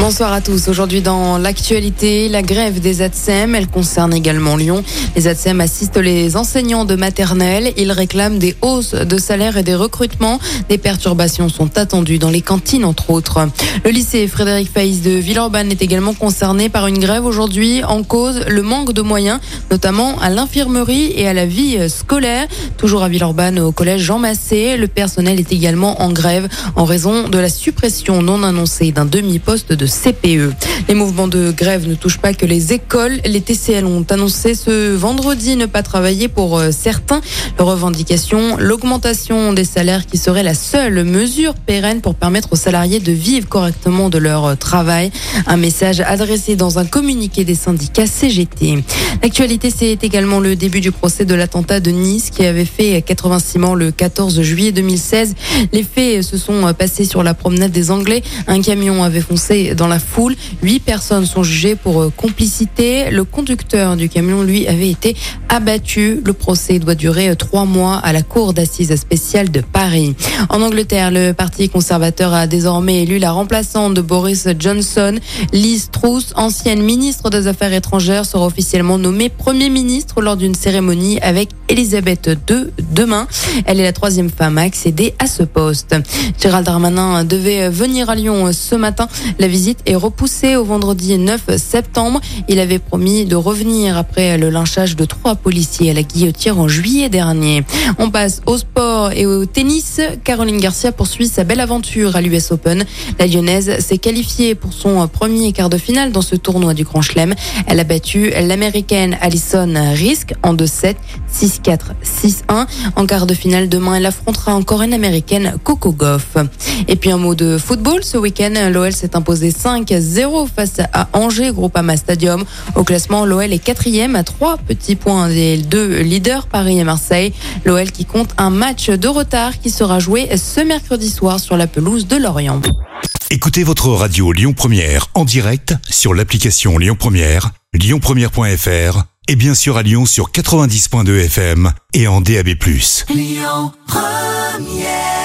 Bonsoir à tous. Aujourd'hui dans l'actualité, la grève des ATSEM, elle concerne également Lyon. Les ATSEM assistent les enseignants de maternelle. Ils réclament des hausses de salaire et des recrutements. Des perturbations sont attendues dans les cantines entre autres. Le lycée Frédéric Faïs de Villeurbanne est également concerné par une grève aujourd'hui en cause le manque de moyens, notamment à l'infirmerie et à la vie scolaire. Toujours à Villeurbanne au collège Jean Massé, le personnel est également en grève en raison de la suppression non annoncée d'un demi-poste de CPE. Les mouvements de grève ne touchent pas que les écoles. Les TCL ont annoncé ce vendredi ne pas travailler pour euh, certains. Leur revendication, l'augmentation des salaires qui serait la seule mesure pérenne pour permettre aux salariés de vivre correctement de leur euh, travail. Un message adressé dans un communiqué des syndicats CGT. L'actualité, c'est également le début du procès de l'attentat de Nice qui avait fait 86 morts le 14 juillet 2016. Les faits se sont passés sur la promenade des Anglais. Un camion avait foncé dans la foule. Huit personnes sont jugées pour euh, complicité. Le conducteur du camion, lui, avait été abattu. Le procès doit durer euh, trois mois à la cour d'assises spéciale de Paris. En Angleterre, le Parti conservateur a désormais élu la remplaçante de Boris Johnson. Liz Truss, ancienne ministre des Affaires étrangères, sera officiellement nommée Premier ministre lors d'une cérémonie avec Elisabeth II demain. Elle est la troisième femme à accéder à ce poste. Gérald Darmanin devait venir à Lyon ce matin. La visite est repoussée au vendredi 9 septembre. Il avait promis de revenir après le lynchage de trois policiers à la guillotière en juillet dernier. On passe au sport et au tennis. Caroline Garcia poursuit sa belle aventure à l'US Open. La lyonnaise s'est qualifiée pour son premier quart de finale dans ce tournoi du Grand Chelem. Elle a battu l'américaine Alison Risk en 2-7, 6-4, 6-1. En quart de finale demain, elle affrontera encore une américaine Coco Goff. Et puis un mot de football. Ce week-end, l'OL s'est imposé 5-0 face à Angers, Groupama Stadium. Au classement, l'OL est quatrième à trois petits points des deux leaders, Paris et Marseille. L'OL qui compte un match de retard qui sera joué ce mercredi soir sur la pelouse de Lorient. Écoutez votre radio Lyon Première en direct sur l'application Lyon Première, lyonpremière.fr et bien sûr à Lyon sur 90.2 FM et en DAB+. Lyon Première